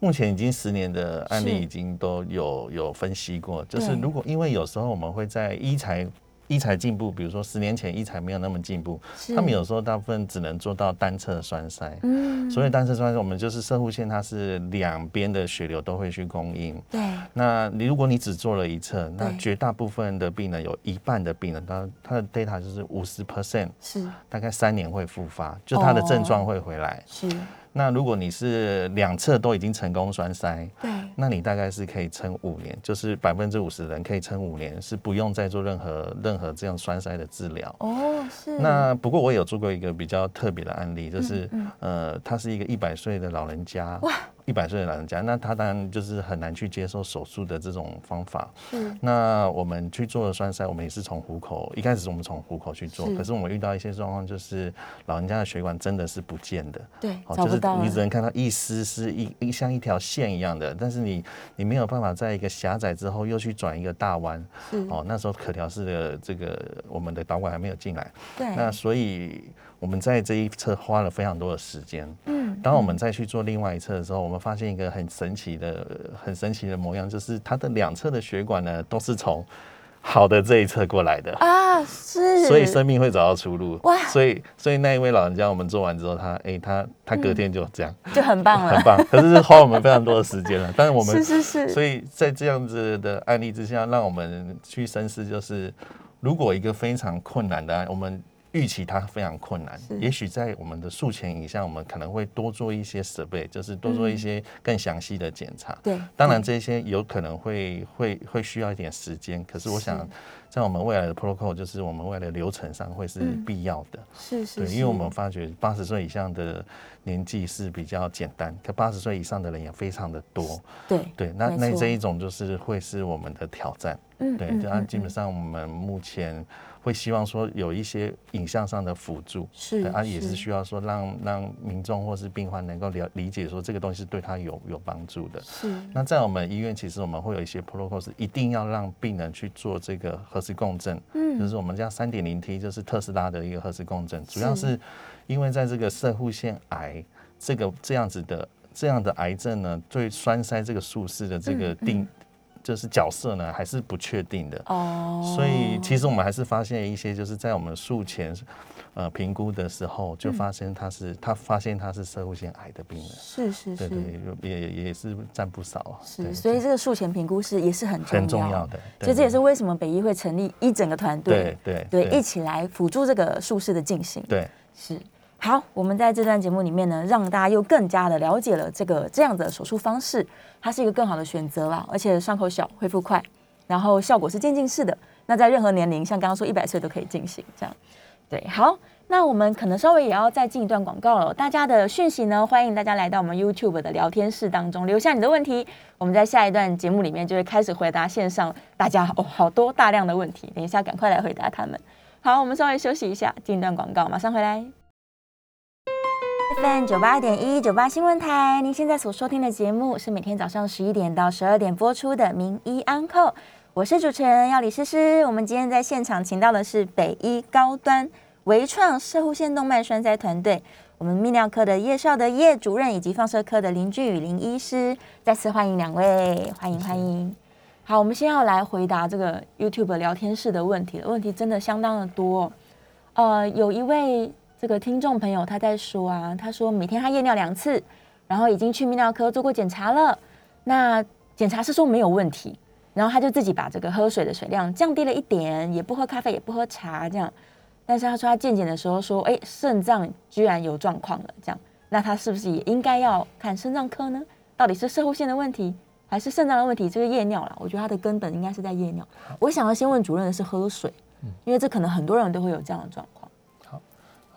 S3: 目前已经十年的案例已经都有有分析过，就是如果因为有时候我们会在医材。医材进步，比如说十年前医材没有那么进步，他们有时候大部分只能做到单侧栓塞。嗯，所以单侧栓塞，我们就是射护线，它是两边的血流都会去供应。
S2: 对。
S3: 那你如果你只做了一侧，那绝大部分的病人有一半的病人，他他的 data 就是五十 percent，
S2: 是
S3: 大概三年会复发，就他的症状会回来。
S2: 是。
S3: 那如果你是两侧都已经成功栓塞，
S2: 对，
S3: 那你大概是可以撑五年，就是百分之五十人可以撑五年，是不用再做任何任何这样栓塞的治疗。
S2: 哦，是。
S3: 那不过我有做过一个比较特别的案例，就是呃，他是一个一百岁的老人家。哇。一百岁的老人家，那他当然就是很难去接受手术的这种方法。嗯，那我们去做了栓塞，我们也是从虎口，一开始是我们从虎口去做，可是我们遇到一些状况，就是老人家的血管真的是不见的。
S2: 对，
S3: 就是你只能看到一丝丝一一像一条线一样的，但是你你没有办法在一个狭窄之后又去转一个大弯。哦，那时候可调式的这个我们的导管还没有进来。
S2: 对，
S3: 那所以。我们在这一侧花了非常多的时间。嗯，当我们再去做另外一侧的时候，我们发现一个很神奇的、很神奇的模样，就是它的两侧的血管呢，都是从好的这一侧过来的
S2: 啊，是，
S3: 所以生命会找到出路。哇，所以所以那一位老人家，我们做完之后，他哎，他他隔天就这样，
S2: 就很棒了，
S3: 很棒。可是是花我们非常多的时间了，*laughs* 但是我们
S2: 是是是，
S3: 所以在这样子的案例之下，让我们去深思，就是如果一个非常困难的案，我们。预期它非常困难，也许在我们的术前影像，我们可能会多做一些设备，就是多做一些更详细的检查。
S2: 对，
S3: 当然这些有可能会会会需要一点时间，可是我想在我们未来的 protocol，就是我们未来的流程上会是必要的。
S2: 是是，
S3: 对，因为我们发觉八十岁以上的年纪是比较简单，可八十岁以上的人也非常的多。
S2: 对
S3: 对，那那这一种就是会是我们的挑战。嗯，对，就按基本上我们目前。会希望说有一些影像上的辅助，
S2: 是
S3: 啊，也是需要说让让民众或是病患能够了理解说这个东西是对他有有帮助的。
S2: 是。
S3: 那在我们医院，其实我们会有一些 protocol 是一定要让病人去做这个核磁共振，嗯，就是我们叫三点零 T，就是特斯拉的一个核磁共振，主要是因为在这个射护腺癌这个这样子的这样的癌症呢，对栓塞这个术式的这个定。就是角色呢，还是不确定的哦。所以其实我们还是发现一些，就是在我们术前呃评估的时候，就发现他是他发现他是社会性癌的病人。
S2: 是是是，
S3: 也也是占不少。
S2: 是，所以这个术前评估是也是很
S3: 很重要的。
S2: 所以这也是为什么北医会成立一整个团队，
S3: 对
S2: 对对，一起来辅助这个术式的进行。
S3: 对，
S2: 是。好，我们在这段节目里面呢，让大家又更加的了解了这个这样的手术方式，它是一个更好的选择啦，而且伤口小，恢复快，然后效果是渐进式的。那在任何年龄，像刚刚说一百岁都可以进行，这样对。好，那我们可能稍微也要再进一段广告了。大家的讯息呢，欢迎大家来到我们 YouTube 的聊天室当中留下你的问题，我们在下一段节目里面就会开始回答线上大家哦好多大量的问题，等一下赶快来回答他们。好，我们稍微休息一下，进一段广告，马上回来。FM 九八点一九八新闻台，您现在所收听的节目是每天早上十一点到十二点播出的《名医安扣》，我是主持人要李诗诗。我们今天在现场请到的是北医高端微创射护腺动脉栓塞团队，我们泌尿科的叶少的叶主任以及放射科的林俊宇林医师，再次欢迎两位，欢迎欢迎。好，我们先要来回答这个 YouTube 聊天室的问题了，问题真的相当的多。呃，有一位。这个听众朋友他在说啊，他说每天他夜尿两次，然后已经去泌尿科做过检查了，那检查是说没有问题，然后他就自己把这个喝水的水量降低了一点，也不喝咖啡，也不喝茶这样，但是他说他健检的时候说，哎，肾脏居然有状况了，这样，那他是不是也应该要看肾脏科呢？到底是射护腺的问题，还是肾脏的问题？这个夜尿啦，我觉得他的根本应该是在夜尿。我想要先问主任的是喝水，因为这可能很多人都会有这样的状况。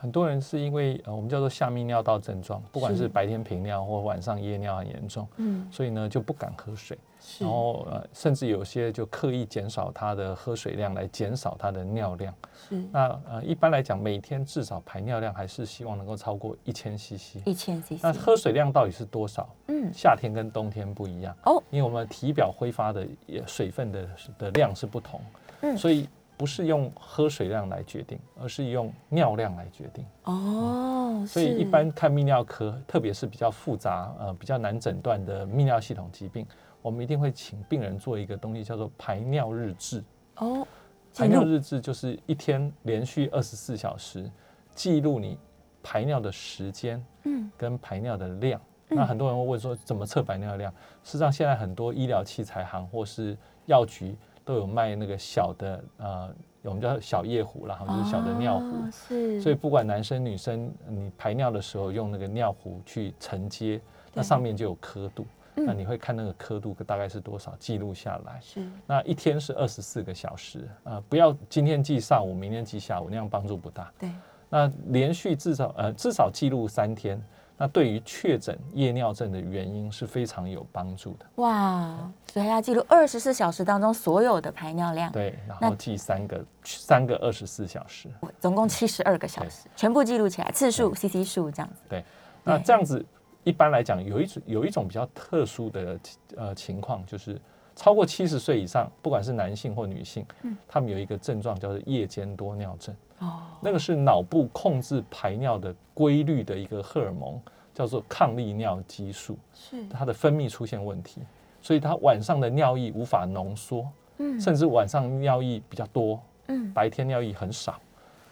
S4: 很多人是因为呃，我们叫做下泌尿道症状，不管是白天频尿或晚上夜尿很严重，嗯，所以呢就不敢喝水，然后呃，甚至有些就刻意减少他的喝水量来减少他的尿量。是，那呃，一般来讲，每天至少排尿量还是希望能够超过一千 CC。
S2: 一千 CC。
S4: 那喝水量到底是多少？嗯，夏天跟冬天不一样哦，因为我们体表挥发的水分的的量是不同，嗯，所以。不是用喝水量来决定，而是用尿量来决定。哦，所以一般看泌尿科，特别是比较复杂、呃比较难诊断的泌尿系统疾病，我们一定会请病人做一个东西，叫做排尿日志。哦，排尿日志就是一天连续二十四小时记录你排尿的时间，嗯，跟排尿的量。那很多人会问说，怎么测排尿量？事实上，现在很多医疗器材行或是药局。都有卖那个小的呃，我们叫小夜壶，然后就是小的尿壶，是。所以不管男生女生，你排尿的时候用那个尿壶去承接，那上面就有刻度，那你会看那个刻度大概是多少，记录下来。是。那一天是二十四个小时，呃，不要今天记上午，明天记下午，那样帮助不大。对。那连续至少呃至少记录三天。那对于确诊夜尿症的原因是非常有帮助的。哇，
S2: 所以要记录二十四小时当中所有的排尿量。
S4: 对，然后记三个三个二十四小时，
S2: 总共七十二个小时，全部记录起来，次数、CC 数这样子。
S4: 对，那这样子一般来讲，有一种有一种比较特殊的呃情况，就是超过七十岁以上，不管是男性或女性，嗯，他们有一个症状叫做夜间多尿症。哦，那个是脑部控制排尿的规律的一个荷尔蒙，叫做抗利尿激素，是。它的分泌出现问题，所以它晚上的尿液无法浓缩，嗯，甚至晚上尿液比较多，嗯，白天尿液很少，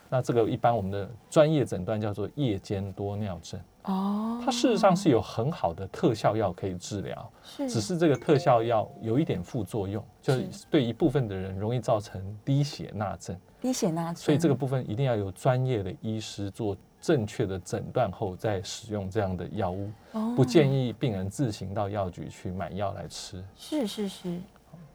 S4: 那这个一般我们的专业诊断叫做夜间多尿症。哦，它事实上是有很好的特效药可以治疗，是，只是这个特效药有一点副作用，就是。对一部分的人容易造成低血钠症。所以这个部分一定要有专业的医师做正确的诊断后再使用这样的药物，不建议病人自行到药局去买药来吃。
S2: 是是是。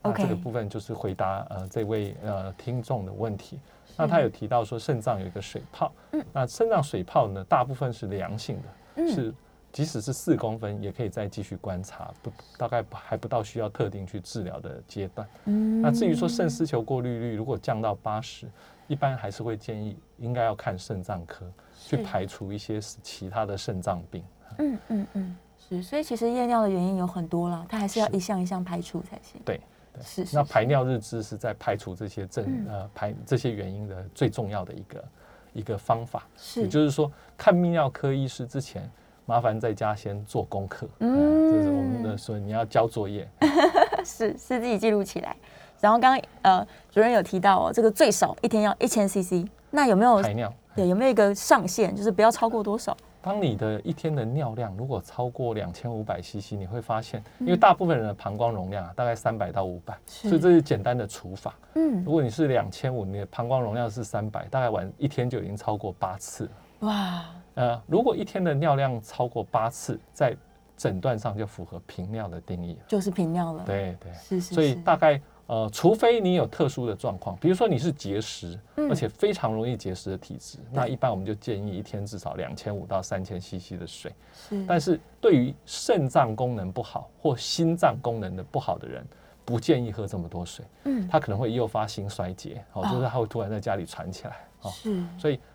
S4: 那这个部分就是回答呃这位呃听众的问题。那他有提到说肾脏有一个水泡，嗯，那肾脏水泡呢，大部分是良性的，是即使是四公分，也可以再继续观察，不大概还不到需要特定去治疗的阶段。嗯，那至于说肾丝球过滤率如果降到八十，一般还是会建议应该要看肾脏科，去排除一些其他的肾脏病。嗯
S2: 嗯嗯，是，所以其实夜尿的原因有很多了，它还是要一项一项排除才行。
S4: 对。是，那排尿日志是在排除这些症呃排这些原因的最重要的一个一个方法。是，也就是说，看泌尿科医师之前，麻烦在家先做功课。嗯，这是我们的说你要交作业。*laughs*
S2: 是，是自己记录起来。然后刚刚呃主任有提到哦，这个最少一天要一千 CC，那有没有
S4: 排尿？
S2: 对，有没有一个上限，就是不要超过多少？
S4: 当你的一天的尿量如果超过两千五百 CC，你会发现，因为大部分人的膀胱容量啊大概三百到五百，所以这是简单的除法。嗯，如果你是两千五，你的膀胱容量是三百，大概晚一天就已经超过八次。哇，呃，如果一天的尿量超过八次，在诊断上就符合频尿的定义，
S2: 就是频尿了。
S4: 对对，是是。所以大概。呃，除非你有特殊的状况，比如说你是结石，而且非常容易结石的体质，那一般我们就建议一天至少两千五到三千 CC 的水。是，但是对于肾脏功能不好或心脏功能的不好的人，不建议喝这么多水。嗯，他可能会诱发心衰竭，哦，就是他会突然在家里喘起来。哦，是，所以呃，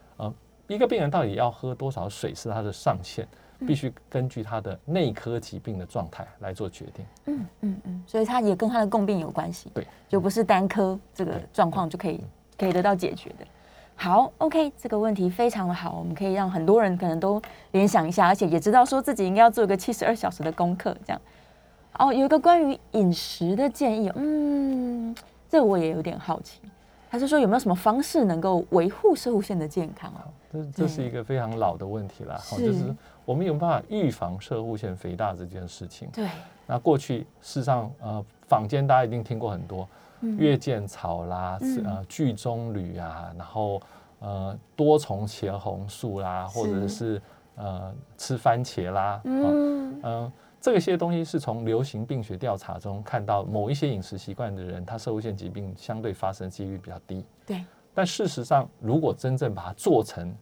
S4: 一个病人到底要喝多少水是他的上限。必须根据他的内科疾病的状态来做决定。嗯
S2: 嗯嗯，所以他也跟他的共病有关系。
S4: 对，
S2: 就不是单科这个状况就可以可以得到解决的。好，OK，这个问题非常的好，我们可以让很多人可能都联想一下，而且也知道说自己应该要做一个七十二小时的功课。这样，哦，有一个关于饮食的建议，嗯，这我也有点好奇。他是说有没有什么方式能够维护射护腺的健康啊？
S4: 这这是一个非常老的问题啦，就是我们有办法预防射护腺肥大这件事情。
S2: 对。
S4: 那过去事实上，呃，坊间大家一定听过很多月见草啦，呃，聚棕榈啊，然后呃，多重茄红素啦，或者是呃，吃番茄啦，嗯嗯。这些东西是从流行病学调查中看到，某一些饮食习惯的人，他射物腺疾病相对发生几率比较低。
S2: 对。
S4: 但事实上，如果真正把它做成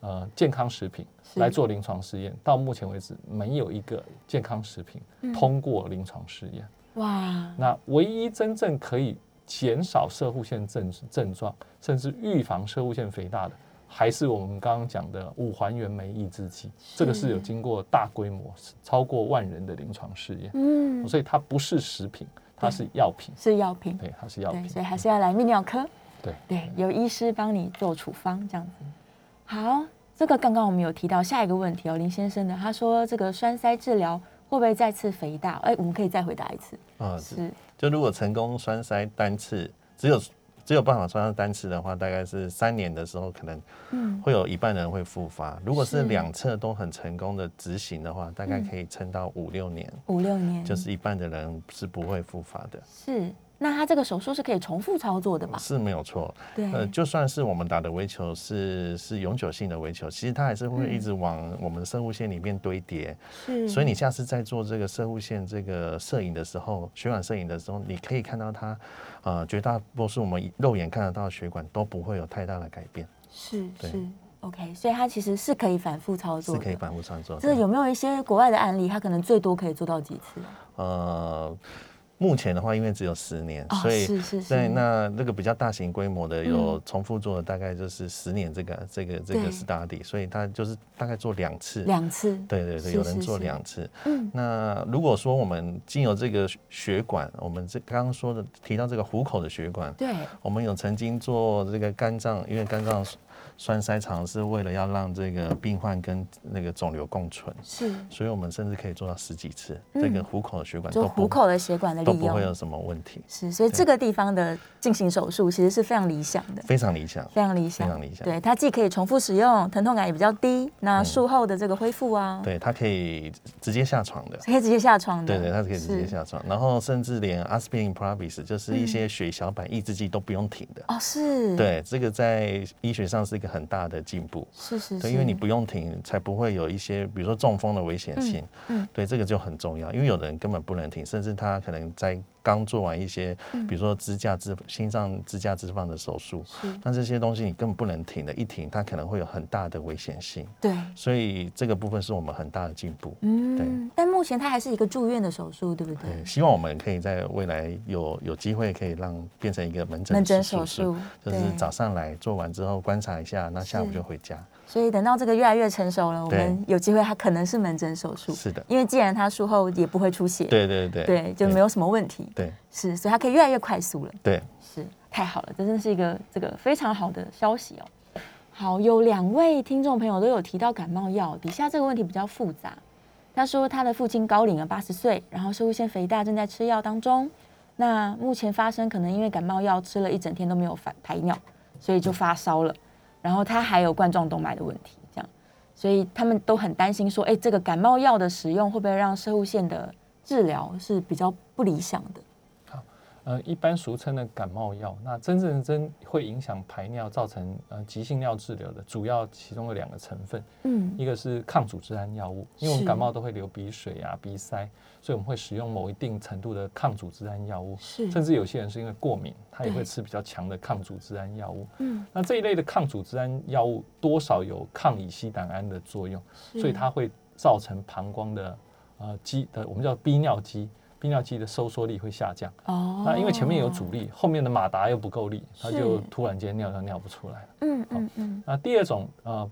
S4: 呃健康食品来做临床试验，到目前为止没有一个健康食品通过临床试验。哇。那唯一真正可以减少射护腺症症状，甚至预防射护腺肥大的。还是我们刚刚讲的五环原酶抑制剂，这个是有经过大规模、超过万人的临床试验，嗯，所以它不是食品，它是药品，
S2: 是药品，
S4: 对，它是药品，
S2: 所以还是要来泌尿科，
S4: 对
S2: 对，有医师帮你做处方这样子。好，这个刚刚我们有提到下一个问题哦，林先生的，他说这个栓塞治疗会不会再次肥大？哎，我们可以再回答一次啊，
S3: 是，就如果成功栓塞单次，只有。只有办法栓上单次的话，大概是三年的时候，可能会有一半人会复发。如果是两侧都很成功的执行的话，大概可以撑到五六年。
S2: 五六年，
S3: 就是一半的人是不会复发的。
S2: 是。那他这个手术是可以重复操作的吗？
S3: 是没有错。对，呃，就算是我们打的微球是是永久性的微球，其实它还是会一直往我们的生物线里面堆叠。是。所以你下次在做这个生物线这个摄影的时候，血管摄影的时候，你可以看到它，呃，绝大多数我们肉眼看得到的血管都不会有太大的改变。
S2: 是是，OK，所以它其实是可以反复操作，
S3: 是可以反复操作。
S2: 这有没有一些国外的案例？它可能最多可以做到几次？呃。
S3: 目前的话，因为只有十年，所以对那那个比较大型规模的有重复做的，大概就是十年这个这个这个 study，所以他就是大概做两次，
S2: 两次，
S3: 对对对，有人做两次。嗯，那如果说我们经由这个血管，我们这刚刚说的提到这个虎口的血管，
S2: 对，
S3: 我们有曾经做这个肝脏，因为肝脏。栓塞肠是为了要让这个病患跟那个肿瘤共存，
S2: 是，
S3: 所以我们甚至可以做到十几次。这个虎口的血管，
S2: 都虎口的血管的
S3: 都不会有什么问题。
S2: 是，所以这个地方的进行手术其实是非常理想的，
S3: 非常理想，
S2: 非常理想，
S3: 非常理想。
S2: 对，它既可以重复使用，疼痛感也比较低。那术后的这个恢复啊，
S3: 对，它可以直接下床的，
S2: 可以直接下床
S3: 的，对对，它是可以直接下床。然后甚至连 aspirin probis 就是一些血小板抑制剂都不用停的。
S2: 哦，是。
S3: 对，这个在医学上是一个很大的进步。
S2: 是是，
S3: 对，因为你不用停，才不会有一些比如说中风的危险性。嗯，对，这个就很重要，因为有的人根本不能停，甚至他可能在。刚做完一些，比如说支架支心脏支架置放的手术，那这些东西你根本不能停的，一停它可能会有很大的危险性。
S2: 对，
S3: 所以这个部分是我们很大的进步。
S2: 嗯，对。但目前它还是一个住院的手术，对不对？
S3: 希望我们可以在未来有有机会可以让变成一个门诊
S2: 门诊手术，
S3: 就是早上来做完之后观察一下，那下午就回家。
S2: 所以等到这个越来越成熟了，我们有机会，它可能是门诊手术。
S3: 是的，
S2: 因为既然它术后也不会出血，
S3: 对对对，
S2: 对就没有什么问题。
S3: 对，
S2: 是，所以它可以越来越快速了。
S3: 对，
S2: 是太好了，这真是一个这个非常好的消息哦。好，有两位听众朋友都有提到感冒药，底下这个问题比较复杂。他说他的父亲高龄了，八十岁，然后射线肥大，正在吃药当中。那目前发生可能因为感冒药吃了一整天都没有排排尿，所以就发烧了。然后他还有冠状动脉的问题，这样，所以他们都很担心说，哎，这个感冒药的使用会不会让射物线的治疗是比较不理想的？
S4: 呃，一般俗称的感冒药，那真正真会影响排尿，造成呃急性尿滞留的，主要其中的两个成分，嗯，一个是抗组织胺药物，因为我们感冒都会流鼻水啊、鼻塞，所以我们会使用某一定程度的抗组织胺药物，
S2: 是，
S4: 甚至有些人是因为过敏，他也会吃比较强的抗组织胺药物，嗯，那这一类的抗组织胺药物多少有抗乙烯胆胺的作用，所以它会造成膀胱的呃肌的，我们叫逼尿肌。泌尿肌的收缩力会下降哦，那因为前面有阻力，后面的马达又不够力，它就突然间尿尿尿不出来了。嗯嗯嗯。那第二种呃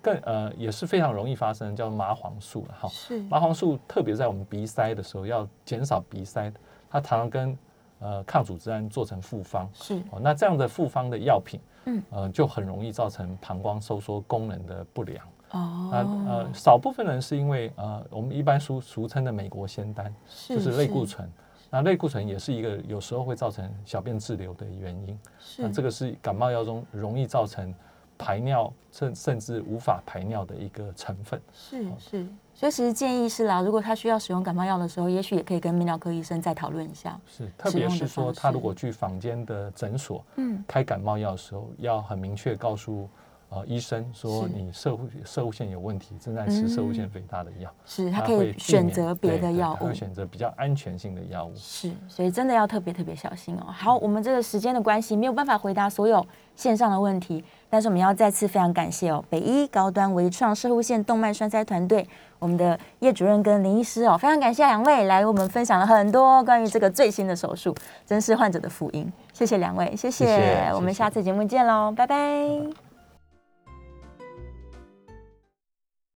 S4: 更呃也是非常容易发生，叫麻黄素了哈。
S2: 是。
S4: 麻黄素特别在我们鼻塞的时候要减少鼻塞，它常常跟呃抗组织胺做成复方。
S2: 是。
S4: 哦，那这样的复方的药品，嗯呃就很容易造成膀胱收缩功能的不良。哦，那呃，少部分人是因为呃，我们一般俗俗称的美国仙丹，就是类固醇。那类固醇也是一个有时候会造成小便滞留的原因。那这个是感冒药中容易造成排尿甚甚至无法排尿的一个成分。
S2: 是是，所以其实建议是啦，如果他需要使用感冒药的时候，也许也可以跟泌尿科医生再讨论一下。
S4: 是，特别是说他如果去坊间的诊所，嗯，开感冒药的时候，要很明确告诉。呃，医生说你射物射物线有问题，正在吃射物线肥大的药，
S2: 是他可以选择别的药物，会
S4: 选择比较安全性的药物。
S2: 是，所以真的要特别特别小心哦。好，我们这个时间的关系，没有办法回答所有线上的问题，但是我们要再次非常感谢哦，北医高端微创射物线动脉栓塞团队，我们的叶主任跟林医师哦，非常感谢两位来我们分享了很多关于这个最新的手术，真是患者的福音。谢谢两位，谢谢，我们下次节目见喽，拜拜。